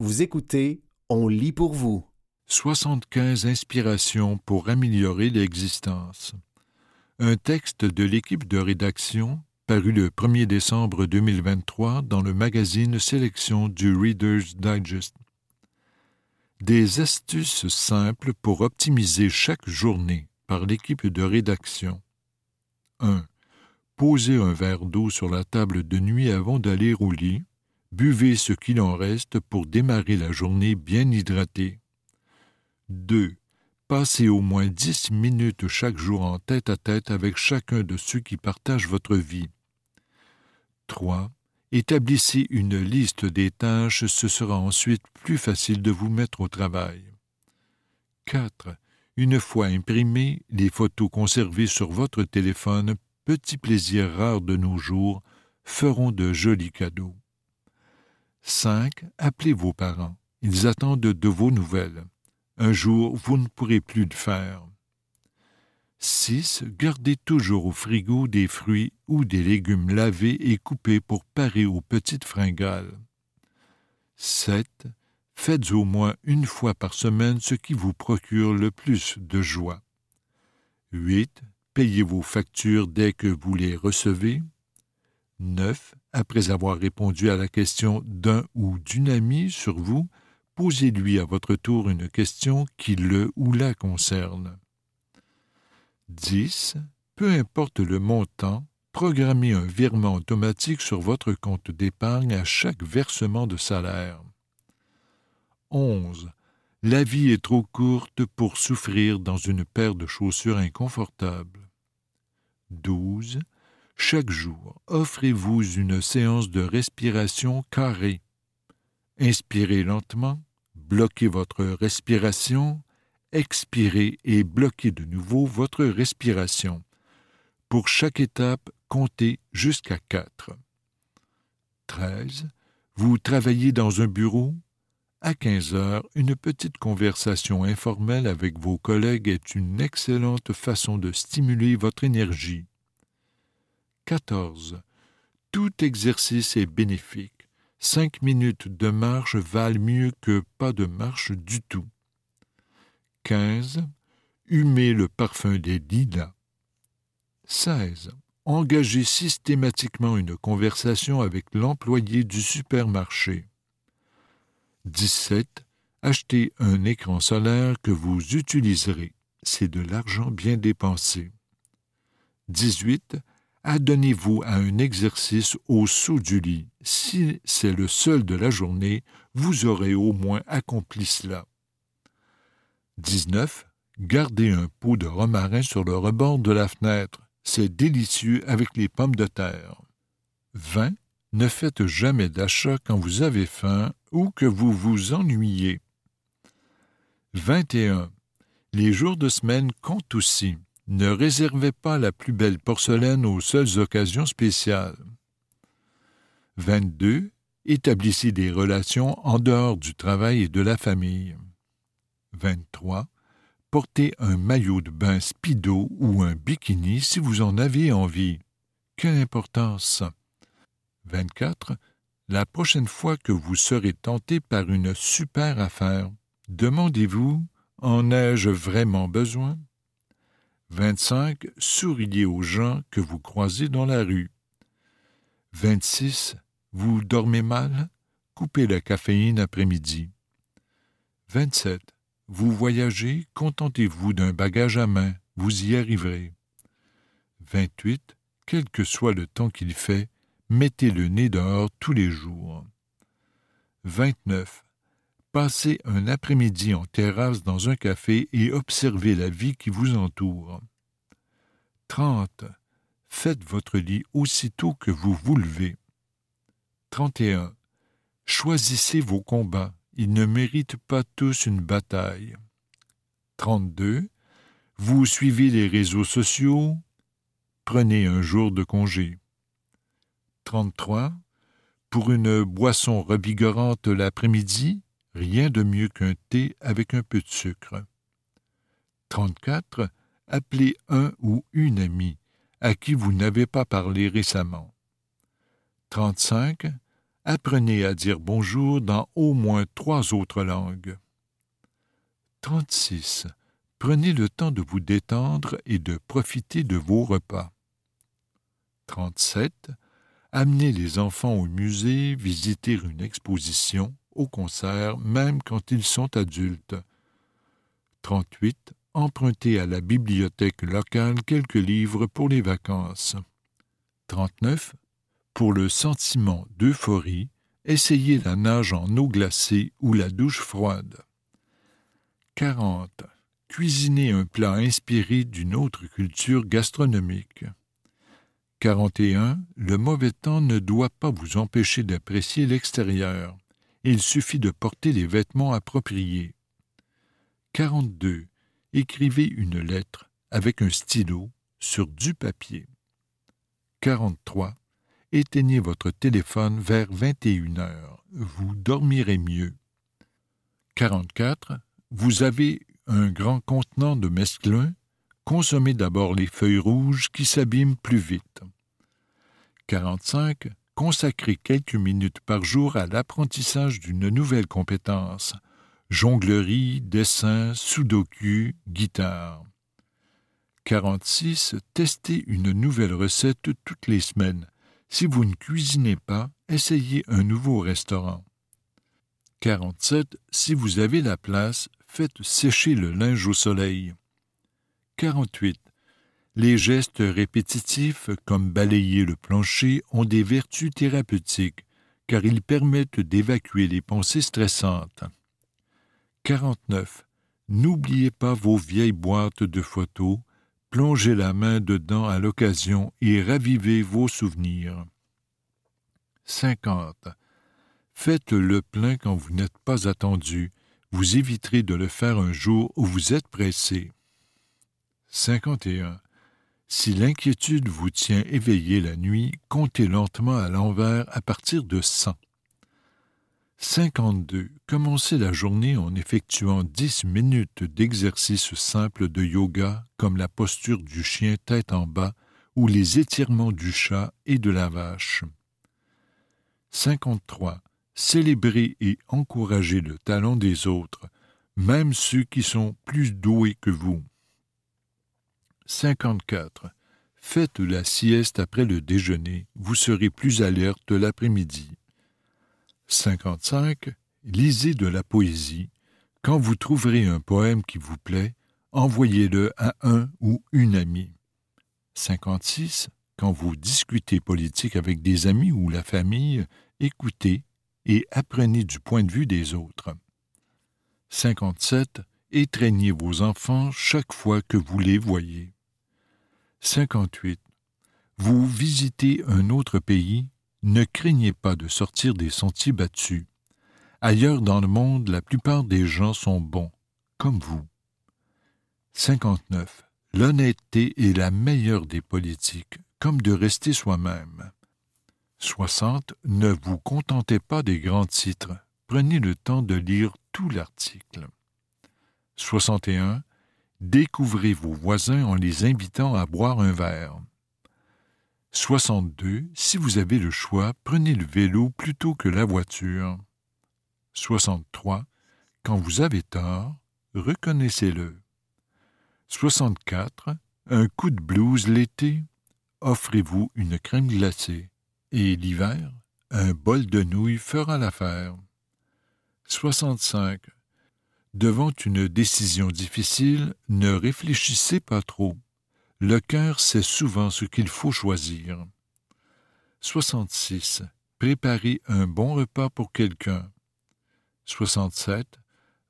Vous écoutez On lit pour vous. 75 inspirations pour améliorer l'existence. Un texte de l'équipe de rédaction paru le 1er décembre 2023 dans le magazine Sélection du Reader's Digest. Des astuces simples pour optimiser chaque journée par l'équipe de rédaction. 1. Posez un verre d'eau sur la table de nuit avant d'aller au lit. Buvez ce qu'il en reste pour démarrer la journée bien hydraté. 2. Passez au moins 10 minutes chaque jour en tête à tête avec chacun de ceux qui partagent votre vie. 3. Établissez une liste des tâches, ce sera ensuite plus facile de vous mettre au travail. 4. Une fois imprimées, les photos conservées sur votre téléphone petits plaisirs rares de nos jours feront de jolis cadeaux. 5. Appelez vos parents. Ils attendent de vos nouvelles. Un jour, vous ne pourrez plus le faire. 6. Gardez toujours au frigo des fruits ou des légumes lavés et coupés pour parer aux petites fringales. 7. Faites au moins une fois par semaine ce qui vous procure le plus de joie. 8. Payez vos factures dès que vous les recevez. 9. Après avoir répondu à la question d'un ou d'une amie sur vous, posez-lui à votre tour une question qui le ou la concerne. 10. Peu importe le montant, programmez un virement automatique sur votre compte d'épargne à chaque versement de salaire. 11. La vie est trop courte pour souffrir dans une paire de chaussures inconfortables. 12. Chaque jour, offrez-vous une séance de respiration carrée. Inspirez lentement, bloquez votre respiration, expirez et bloquez de nouveau votre respiration. Pour chaque étape, comptez jusqu'à 4. 13. Vous travaillez dans un bureau, à 15 heures, une petite conversation informelle avec vos collègues est une excellente façon de stimuler votre énergie. 14. Tout exercice est bénéfique. Cinq minutes de marche valent mieux que pas de marche du tout. 15. Humez le parfum des lilas. 16. Engagez systématiquement une conversation avec l'employé du supermarché. 17. Achetez un écran solaire que vous utiliserez. C'est de l'argent bien dépensé. 18. Adonnez-vous à un exercice au sous du lit. Si c'est le seul de la journée, vous aurez au moins accompli cela. 19. Gardez un pot de romarin sur le rebord de la fenêtre. C'est délicieux avec les pommes de terre. 20. Ne faites jamais d'achat quand vous avez faim ou que vous vous ennuyez. 21. Les jours de semaine comptent aussi. Ne réservez pas la plus belle porcelaine aux seules occasions spéciales. 22. Établissez des relations en dehors du travail et de la famille. 23. Portez un maillot de bain speedo ou un bikini si vous en avez envie. Quelle importance! 24. La prochaine fois que vous serez tenté par une super affaire, demandez-vous En ai-je vraiment besoin? 25. Souriez aux gens que vous croisez dans la rue. 26. Vous dormez mal? Coupez la caféine après-midi. 27. Vous voyagez, contentez-vous d'un bagage à main, vous y arriverez. 28. Quel que soit le temps qu'il fait, mettez le nez dehors tous les jours. 29. Passez un après-midi en terrasse dans un café et observez la vie qui vous entoure. 30. Faites votre lit aussitôt que vous vous levez. 31. Choisissez vos combats. Ils ne méritent pas tous une bataille. 32. Vous suivez les réseaux sociaux. Prenez un jour de congé. 33. Pour une boisson revigorante l'après-midi, rien de mieux qu'un thé avec un peu de sucre. 34. Appelez un ou une amie à qui vous n'avez pas parlé récemment. 35. Apprenez à dire bonjour dans au moins trois autres langues. 36. Prenez le temps de vous détendre et de profiter de vos repas. 37. Amenez les enfants au musée, visiter une exposition, au concert, même quand ils sont adultes. 38. Empruntez à la bibliothèque locale quelques livres pour les vacances. 39. Pour le sentiment d'euphorie, essayez la nage en eau glacée ou la douche froide. 40. Cuisinez un plat inspiré d'une autre culture gastronomique. 41. Le mauvais temps ne doit pas vous empêcher d'apprécier l'extérieur. Il suffit de porter les vêtements appropriés. 42. Écrivez une lettre avec un stylo sur du papier. 43. Éteignez votre téléphone vers 21 heures. Vous dormirez mieux. 44. Vous avez un grand contenant de mesclun consommez d'abord les feuilles rouges qui s'abîment plus vite. 45. Consacrez quelques minutes par jour à l'apprentissage d'une nouvelle compétence jonglerie, dessin, sudoku, guitare. 46. Testez une nouvelle recette toutes les semaines. Si vous ne cuisinez pas, essayez un nouveau restaurant. 47. Si vous avez la place, faites sécher le linge au soleil. 48. Les gestes répétitifs, comme balayer le plancher, ont des vertus thérapeutiques, car ils permettent d'évacuer les pensées stressantes. 49. N'oubliez pas vos vieilles boîtes de photos, plongez la main dedans à l'occasion et ravivez vos souvenirs. 50. Faites le plein quand vous n'êtes pas attendu, vous éviterez de le faire un jour où vous êtes pressé. 51. Si l'inquiétude vous tient éveillé la nuit, comptez lentement à l'envers à partir de 100. 52. Commencez la journée en effectuant 10 minutes d'exercice simple de yoga comme la posture du chien tête en bas ou les étirements du chat et de la vache. 53 célébrer et encourager le talent des autres, même ceux qui sont plus doués que vous. 54. Faites la sieste après le déjeuner, vous serez plus alerte l'après-midi. 55. Lisez de la poésie. Quand vous trouverez un poème qui vous plaît, envoyez-le à un ou une amie. 56. Quand vous discutez politique avec des amis ou la famille, écoutez et apprenez du point de vue des autres. 57. Étreignez vos enfants chaque fois que vous les voyez. 58. Vous visitez un autre pays, ne craignez pas de sortir des sentiers battus. Ailleurs dans le monde, la plupart des gens sont bons, comme vous. 59. L'honnêteté est la meilleure des politiques, comme de rester soi-même. 60. Ne vous contentez pas des grands titres. Prenez le temps de lire tout l'article. 61. Découvrez vos voisins en les invitant à boire un verre. 62. Si vous avez le choix, prenez le vélo plutôt que la voiture. 63. Quand vous avez tort, reconnaissez-le. 64. Un coup de blues l'été, offrez-vous une crème glacée et l'hiver, un bol de nouilles fera l'affaire. 65. Devant une décision difficile, ne réfléchissez pas trop. Le cœur sait souvent ce qu'il faut choisir. 66. Préparez un bon repas pour quelqu'un. 67.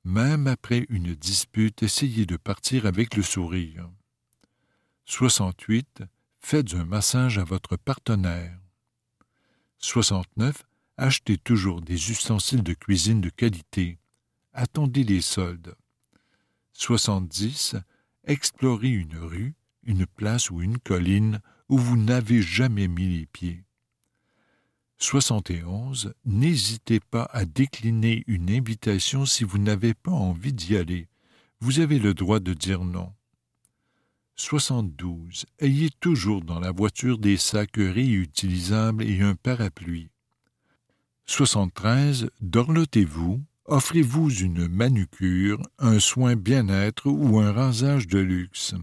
Même après une dispute, essayez de partir avec le sourire. 68. Faites un massage à votre partenaire. 69. Achetez toujours des ustensiles de cuisine de qualité. Attendez les soldes. 70. Explorez une rue, une place ou une colline où vous n'avez jamais mis les pieds. 71. N'hésitez pas à décliner une invitation si vous n'avez pas envie d'y aller. Vous avez le droit de dire non. 72. Ayez toujours dans la voiture des sacs réutilisables et un parapluie. 73. Dorlotez-vous, offrez-vous une manucure, un soin bien-être ou un rasage de luxe.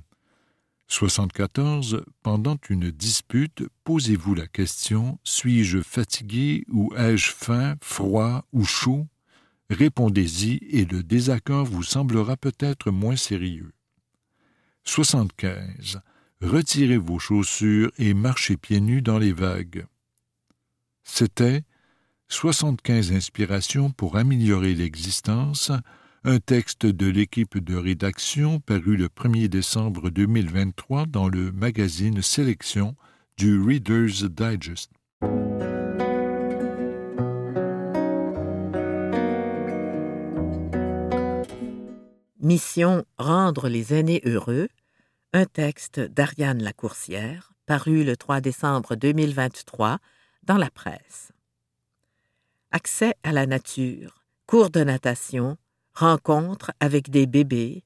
74. Pendant une dispute, posez-vous la question Suis-je fatigué ou ai-je faim, froid ou chaud? Répondez-y et le désaccord vous semblera peut-être moins sérieux. 75. Retirez vos chaussures et marchez pieds nus dans les vagues. C'était 75 inspirations pour améliorer l'existence, un texte de l'équipe de rédaction paru le 1er décembre 2023 dans le magazine Sélection du Reader's Digest. Mission Rendre les aînés heureux, un texte d'Ariane Lacourcière, paru le 3 décembre 2023 dans la presse. Accès à la nature, cours de natation, rencontres avec des bébés.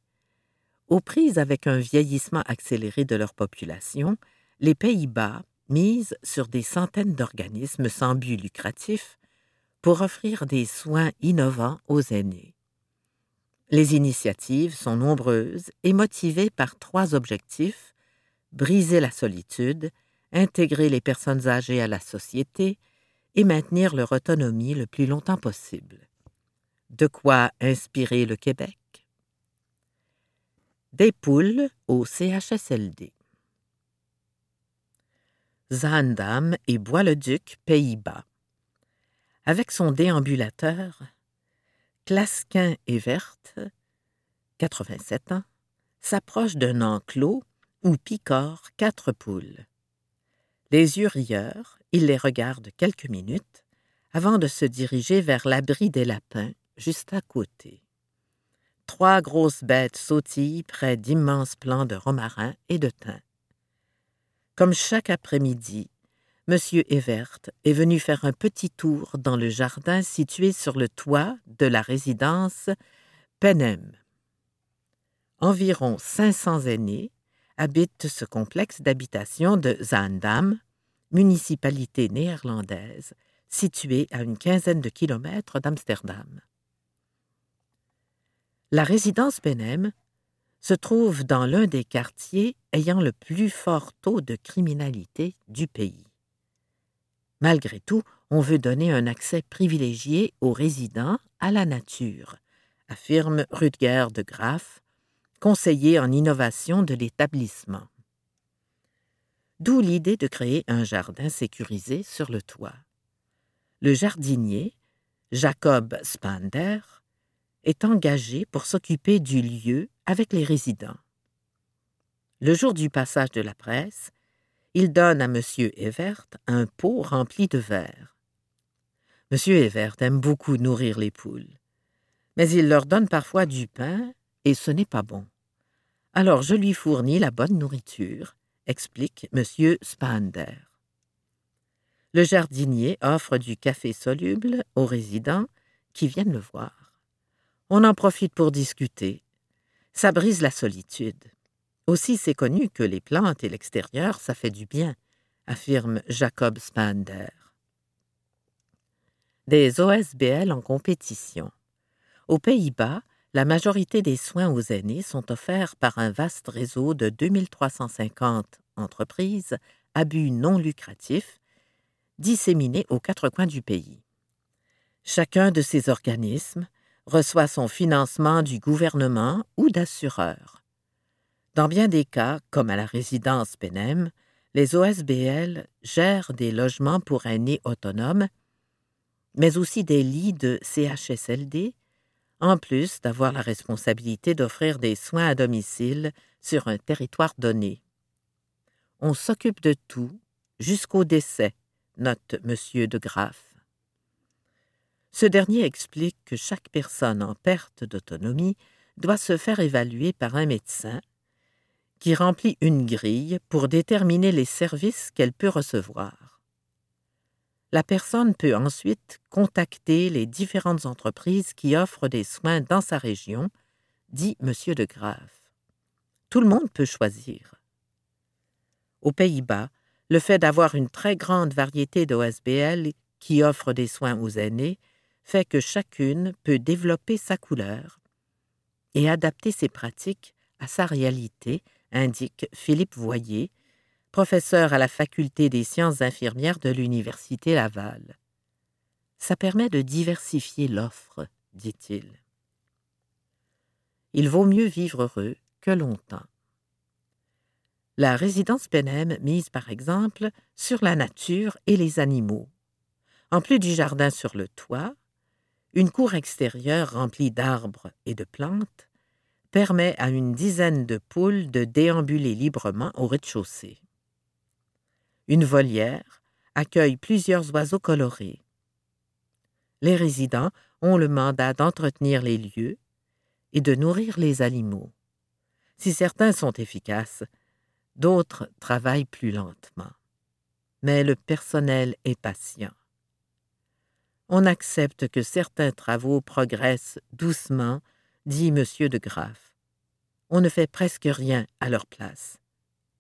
Aux prises avec un vieillissement accéléré de leur population, les Pays-Bas misent sur des centaines d'organismes sans but lucratif pour offrir des soins innovants aux aînés. Les initiatives sont nombreuses et motivées par trois objectifs briser la solitude, intégrer les personnes âgées à la société et maintenir leur autonomie le plus longtemps possible. De quoi inspirer le Québec? Des poules au CHSLD. Zaandam et Bois-le-Duc, Pays-Bas. Avec son déambulateur, Clasquin et Verte, 87 ans, s'approche d'un enclos où picorent quatre poules. Les yeux rieurs, il les regarde quelques minutes avant de se diriger vers l'abri des lapins, juste à côté. Trois grosses bêtes sautillent près d'immenses plants de romarin et de thym. Comme chaque après-midi, M. Evert est venu faire un petit tour dans le jardin situé sur le toit de la résidence Penem. Environ 500 aînés habitent ce complexe d'habitation de Zaandam, municipalité néerlandaise située à une quinzaine de kilomètres d'Amsterdam. La résidence Penem se trouve dans l'un des quartiers ayant le plus fort taux de criminalité du pays. Malgré tout, on veut donner un accès privilégié aux résidents à la nature, affirme Rutger de Graff, conseiller en innovation de l'établissement. D'où l'idée de créer un jardin sécurisé sur le toit. Le jardinier, Jacob Spander, est engagé pour s'occuper du lieu avec les résidents. Le jour du passage de la presse, il donne à M. Evert un pot rempli de verre. M. Evert aime beaucoup nourrir les poules, mais il leur donne parfois du pain et ce n'est pas bon. Alors je lui fournis la bonne nourriture, explique M. Spander. Le jardinier offre du café soluble aux résidents qui viennent le voir. On en profite pour discuter. Ça brise la solitude. Aussi, c'est connu que les plantes et l'extérieur, ça fait du bien, affirme Jacob Spander. Des OSBL en compétition. Aux Pays-Bas, la majorité des soins aux aînés sont offerts par un vaste réseau de 2350 entreprises à but non lucratif disséminées aux quatre coins du pays. Chacun de ces organismes reçoit son financement du gouvernement ou d'assureurs. Dans bien des cas, comme à la résidence Penem, les OSBL gèrent des logements pour aînés autonomes, mais aussi des lits de CHSLD, en plus d'avoir la responsabilité d'offrir des soins à domicile sur un territoire donné. On s'occupe de tout jusqu'au décès, note M. de Graff. Ce dernier explique que chaque personne en perte d'autonomie doit se faire évaluer par un médecin qui remplit une grille pour déterminer les services qu'elle peut recevoir. La personne peut ensuite contacter les différentes entreprises qui offrent des soins dans sa région, dit M. de Graaf. Tout le monde peut choisir. Aux Pays-Bas, le fait d'avoir une très grande variété d'OSBL qui offre des soins aux aînés, fait que chacune peut développer sa couleur et adapter ses pratiques à sa réalité, indique Philippe Voyer, professeur à la faculté des sciences infirmières de l'Université Laval. Ça permet de diversifier l'offre, dit-il. Il vaut mieux vivre heureux que longtemps. La résidence Penem mise par exemple sur la nature et les animaux. En plus du jardin sur le toit, une cour extérieure remplie d'arbres et de plantes permet à une dizaine de poules de déambuler librement au rez-de-chaussée. Une volière accueille plusieurs oiseaux colorés. Les résidents ont le mandat d'entretenir les lieux et de nourrir les animaux. Si certains sont efficaces, d'autres travaillent plus lentement. Mais le personnel est patient. On accepte que certains travaux progressent doucement, dit M. de Graff. On ne fait presque rien à leur place.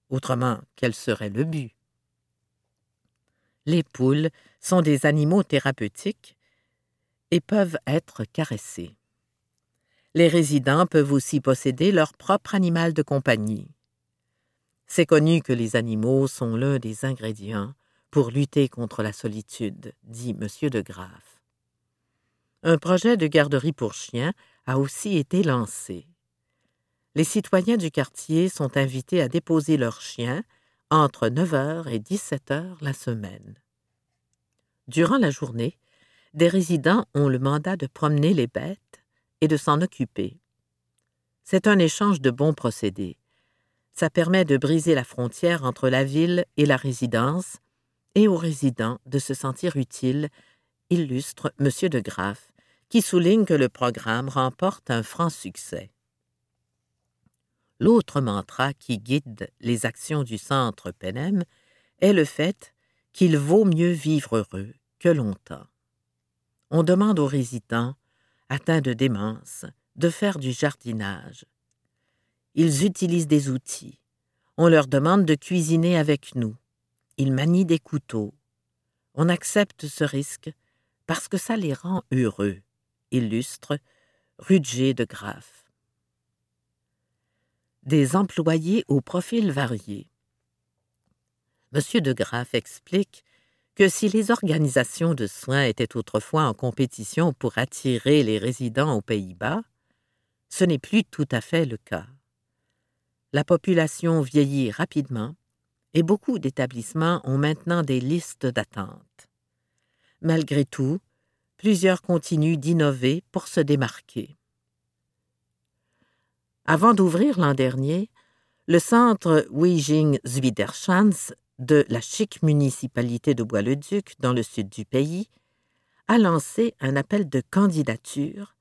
Autrement, quel serait le but? Les poules sont des animaux thérapeutiques et peuvent être caressés. Les résidents peuvent aussi posséder leur propre animal de compagnie. C'est connu que les animaux sont l'un des ingrédients pour lutter contre la solitude, dit M. de Graff. Un projet de garderie pour chiens a aussi été lancé. Les citoyens du quartier sont invités à déposer leurs chiens entre 9 h et 17 h la semaine. Durant la journée, des résidents ont le mandat de promener les bêtes et de s'en occuper. C'est un échange de bons procédés. Ça permet de briser la frontière entre la ville et la résidence et aux résidents de se sentir utiles, illustre M. de Graff, qui souligne que le programme remporte un franc succès. L'autre mantra qui guide les actions du centre Penem est le fait qu'il vaut mieux vivre heureux que longtemps on demande aux résidents, atteints de démence, de faire du jardinage. Ils utilisent des outils. On leur demande de cuisiner avec nous. Ils manient des couteaux. On accepte ce risque parce que ça les rend heureux, illustre Rudger de Graff. Des employés au profil varié. M. de Graff explique que si les organisations de soins étaient autrefois en compétition pour attirer les résidents aux Pays-Bas, ce n'est plus tout à fait le cas. La population vieillit rapidement et beaucoup d'établissements ont maintenant des listes d'attente. Malgré tout, plusieurs continuent d'innover pour se démarquer. Avant d'ouvrir l'an dernier, le centre Weijing Zwiderschans de la chic municipalité de Bois-le-Duc, dans le sud du pays, a lancé un appel de candidature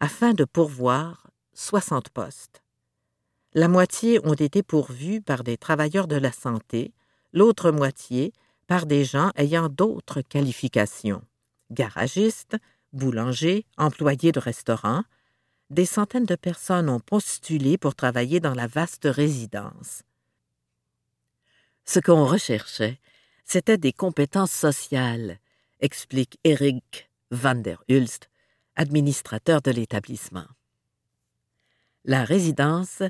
afin de pourvoir 60 postes. La moitié ont été pourvus par des travailleurs de la santé, l'autre moitié par des gens ayant d'autres qualifications garagistes, boulangers, employés de restaurants. Des centaines de personnes ont postulé pour travailler dans la vaste résidence. Ce qu'on recherchait, c'était des compétences sociales, explique Eric van der Hulst, administrateur de l'établissement. La résidence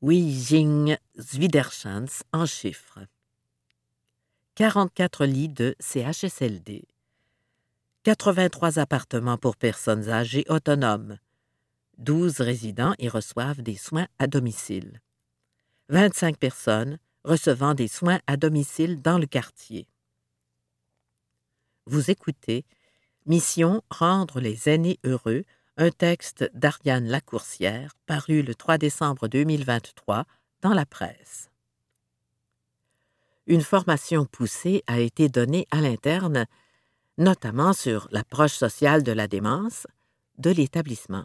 Wijing Zwiderschans en chiffres. 44 lits de CHSLD. 83 appartements pour personnes âgées autonomes. 12 résidents y reçoivent des soins à domicile. 25 personnes recevant des soins à domicile dans le quartier. Vous écoutez Mission Rendre les aînés heureux, un texte d'Ariane Lacourcière paru le 3 décembre 2023 dans la presse. Une formation poussée a été donnée à l'interne, notamment sur l'approche sociale de la démence de l'établissement.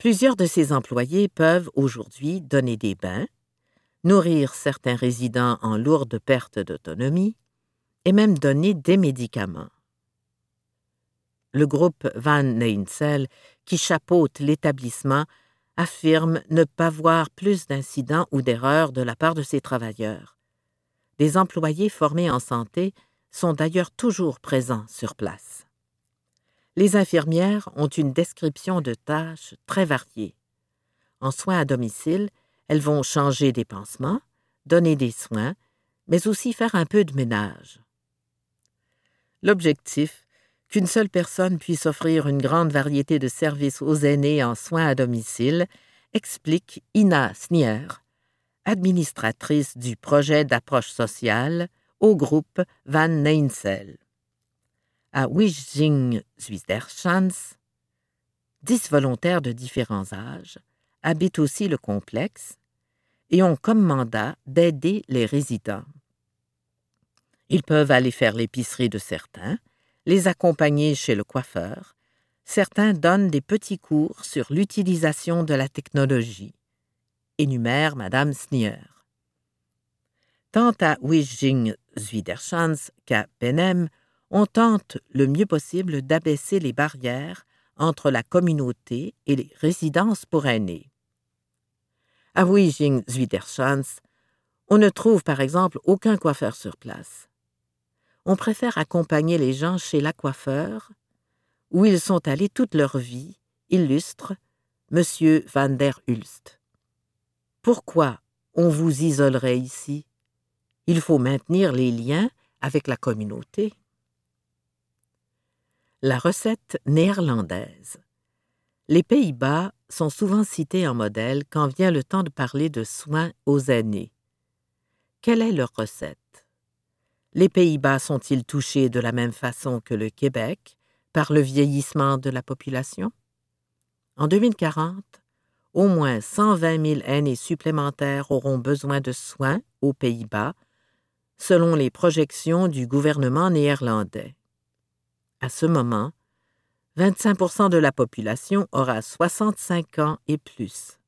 Plusieurs de ses employés peuvent aujourd'hui donner des bains, nourrir certains résidents en lourde perte d'autonomie et même donner des médicaments. Le groupe Van Neinsel, qui chapeaute l'établissement, affirme ne pas voir plus d'incidents ou d'erreurs de la part de ses travailleurs. Des employés formés en santé sont d'ailleurs toujours présents sur place. Les infirmières ont une description de tâches très variée. En soins à domicile, elles vont changer des pansements, donner des soins, mais aussi faire un peu de ménage. L'objectif, qu'une seule personne puisse offrir une grande variété de services aux aînés en soins à domicile, explique Ina Snier, administratrice du projet d'approche sociale au groupe Van Neinsel. À Wijing Zuiderschans, dix volontaires de différents âges habitent aussi le complexe et ont comme mandat d'aider les résidents. Ils peuvent aller faire l'épicerie de certains, les accompagner chez le coiffeur, certains donnent des petits cours sur l'utilisation de la technologie, énumère Madame Snier. Tant à Wijing Zuiderschans qu'à Benem, on tente le mieux possible d'abaisser les barrières entre la communauté et les résidences pour aînés. À Wijing Zuiderschans, on ne trouve par exemple aucun coiffeur sur place. On préfère accompagner les gens chez l'aquaffeur, où ils sont allés toute leur vie, illustre M. van der Hulst. Pourquoi on vous isolerait ici? Il faut maintenir les liens avec la communauté. La recette néerlandaise. Les Pays-Bas sont souvent cités en modèle quand vient le temps de parler de soins aux aînés. Quelle est leur recette? Les Pays-Bas sont-ils touchés de la même façon que le Québec par le vieillissement de la population? En 2040, au moins 120 000 aînés supplémentaires auront besoin de soins aux Pays-Bas, selon les projections du gouvernement néerlandais. À ce moment, 25% de la population aura 65 ans et plus.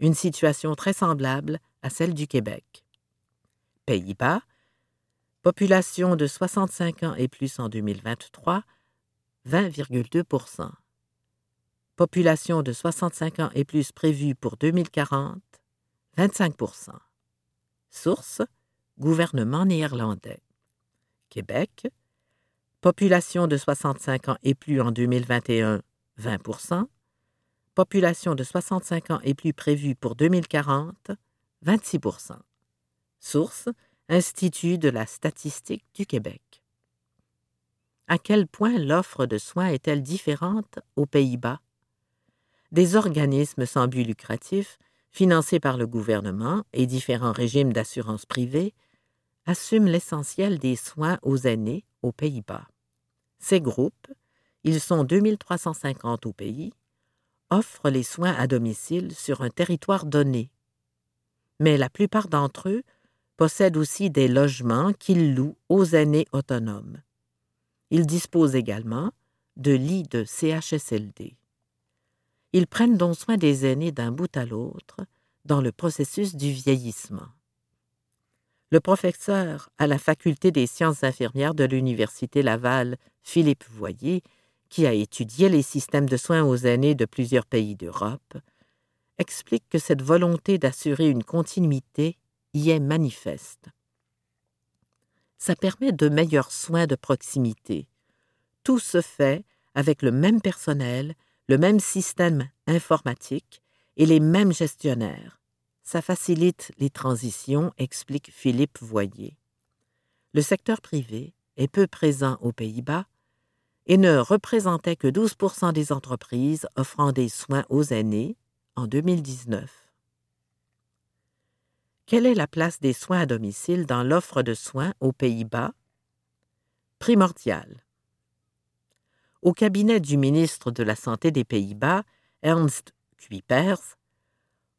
Une situation très semblable à celle du Québec. Pays-Bas, population de 65 ans et plus en 2023, 20,2% Population de 65 ans et plus prévue pour 2040, 25% Source Gouvernement néerlandais. Québec, Population de 65 ans et plus en 2021, 20% Population de 65 ans et plus prévue pour 2040, 26% Source Institut de la statistique du Québec. À quel point l'offre de soins est-elle différente aux Pays-Bas? Des organismes sans but lucratif, financés par le gouvernement et différents régimes d'assurance privée, assument l'essentiel des soins aux aînés aux Pays-Bas. Ces groupes, ils sont 2350 au pays, offrent les soins à domicile sur un territoire donné. Mais la plupart d'entre eux possèdent aussi des logements qu'ils louent aux aînés autonomes. Ils disposent également de lits de CHSLD. Ils prennent donc soin des aînés d'un bout à l'autre dans le processus du vieillissement. Le professeur à la faculté des sciences infirmières de l'Université Laval, Philippe Voyer, qui a étudié les systèmes de soins aux aînés de plusieurs pays d'Europe, explique que cette volonté d'assurer une continuité y est manifeste ça permet de meilleurs soins de proximité. Tout se fait avec le même personnel, le même système informatique et les mêmes gestionnaires. Ça facilite les transitions, explique Philippe Voyer. Le secteur privé est peu présent aux Pays-Bas et ne représentait que 12% des entreprises offrant des soins aux aînés en 2019. Quelle est la place des soins à domicile dans l'offre de soins aux Pays-Bas? Primordial. Au cabinet du ministre de la Santé des Pays-Bas, Ernst Kuipers,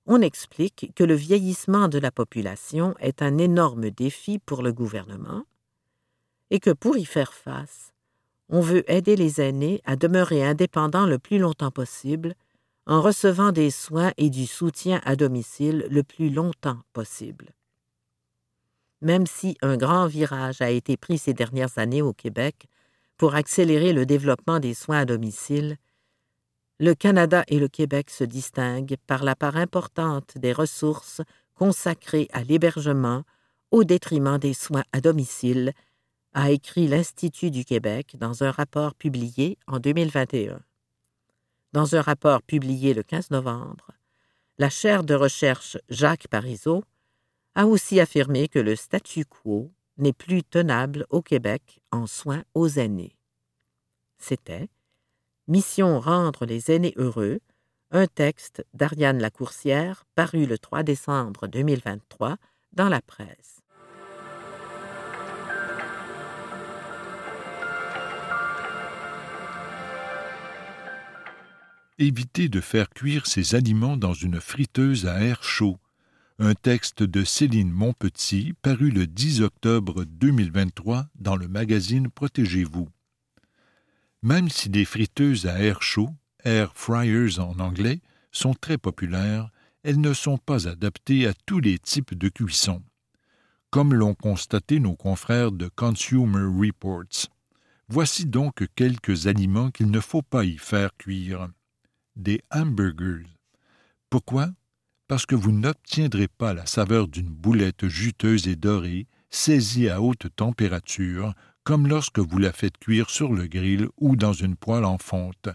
on explique que le vieillissement de la population est un énorme défi pour le gouvernement et que pour y faire face, on veut aider les aînés à demeurer indépendants le plus longtemps possible en recevant des soins et du soutien à domicile le plus longtemps possible. Même si un grand virage a été pris ces dernières années au Québec pour accélérer le développement des soins à domicile, le Canada et le Québec se distinguent par la part importante des ressources consacrées à l'hébergement au détriment des soins à domicile, a écrit l'Institut du Québec dans un rapport publié en 2021. Dans un rapport publié le 15 novembre, la chaire de recherche Jacques Parizeau a aussi affirmé que le statu quo n'est plus tenable au Québec en soins aux aînés. C'était Mission Rendre les aînés heureux, un texte d'Ariane Lacourcière paru le 3 décembre 2023 dans la presse. Évitez de faire cuire ces aliments dans une friteuse à air chaud. Un texte de Céline Montpetit paru le 10 octobre 2023 dans le magazine Protégez-vous. Même si les friteuses à air chaud, air fryers en anglais, sont très populaires, elles ne sont pas adaptées à tous les types de cuisson. Comme l'ont constaté nos confrères de Consumer Reports. Voici donc quelques aliments qu'il ne faut pas y faire cuire des hamburgers. Pourquoi? Parce que vous n'obtiendrez pas la saveur d'une boulette juteuse et dorée, saisie à haute température, comme lorsque vous la faites cuire sur le grill ou dans une poêle en fonte.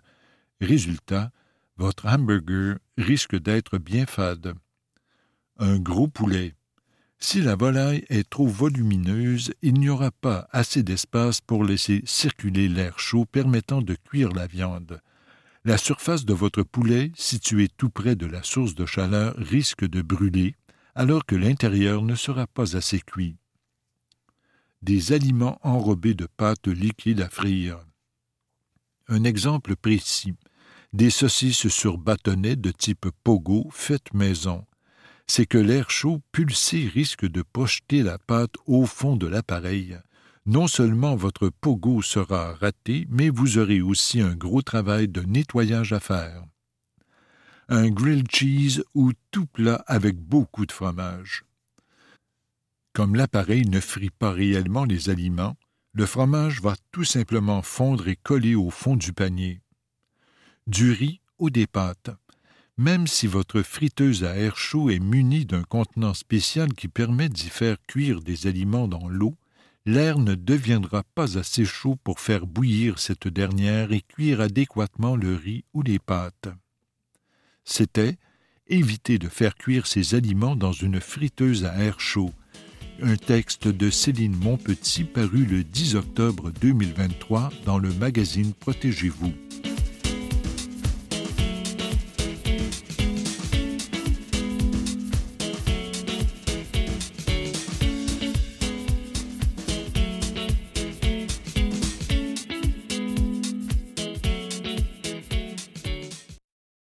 Résultat, votre hamburger risque d'être bien fade. Un gros poulet. Si la volaille est trop volumineuse, il n'y aura pas assez d'espace pour laisser circuler l'air chaud permettant de cuire la viande. La surface de votre poulet, située tout près de la source de chaleur, risque de brûler, alors que l'intérieur ne sera pas assez cuit. Des aliments enrobés de pâte liquide à frire. Un exemple précis. Des saucisses sur bâtonnet de type pogo faites maison. C'est que l'air chaud pulsé risque de projeter la pâte au fond de l'appareil, non seulement votre pogo sera raté, mais vous aurez aussi un gros travail de nettoyage à faire. Un grilled cheese ou tout plat avec beaucoup de fromage. Comme l'appareil ne frit pas réellement les aliments, le fromage va tout simplement fondre et coller au fond du panier. Du riz ou des pâtes. Même si votre friteuse à air chaud est munie d'un contenant spécial qui permet d'y faire cuire des aliments dans l'eau, l'air ne deviendra pas assez chaud pour faire bouillir cette dernière et cuire adéquatement le riz ou les pâtes. C'était éviter de faire cuire ces aliments dans une friteuse à air chaud. Un texte de Céline Montpetit paru le 10 octobre 2023 dans le magazine Protégez-vous.